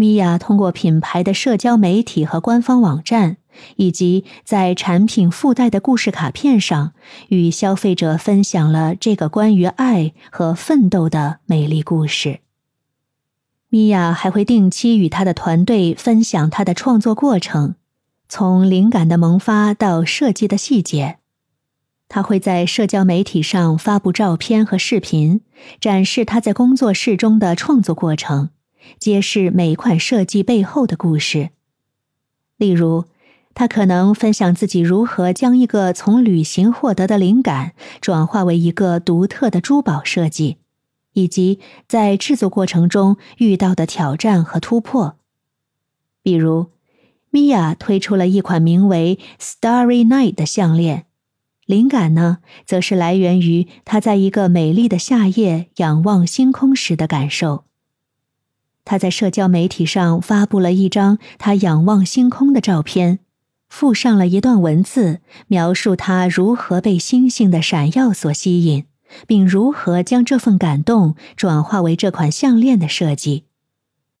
米娅通过品牌的社交媒体和官方网站，以及在产品附带的故事卡片上，与消费者分享了这个关于爱和奋斗的美丽故事。米娅还会定期与她的团队分享她的创作过程，从灵感的萌发到设计的细节。她会在社交媒体上发布照片和视频，展示她在工作室中的创作过程。揭示每款设计背后的故事。例如，他可能分享自己如何将一个从旅行获得的灵感转化为一个独特的珠宝设计，以及在制作过程中遇到的挑战和突破。比如，米娅推出了一款名为 “Starry Night” 的项链，灵感呢，则是来源于她在一个美丽的夏夜仰望星空时的感受。他在社交媒体上发布了一张他仰望星空的照片，附上了一段文字，描述他如何被星星的闪耀所吸引，并如何将这份感动转化为这款项链的设计。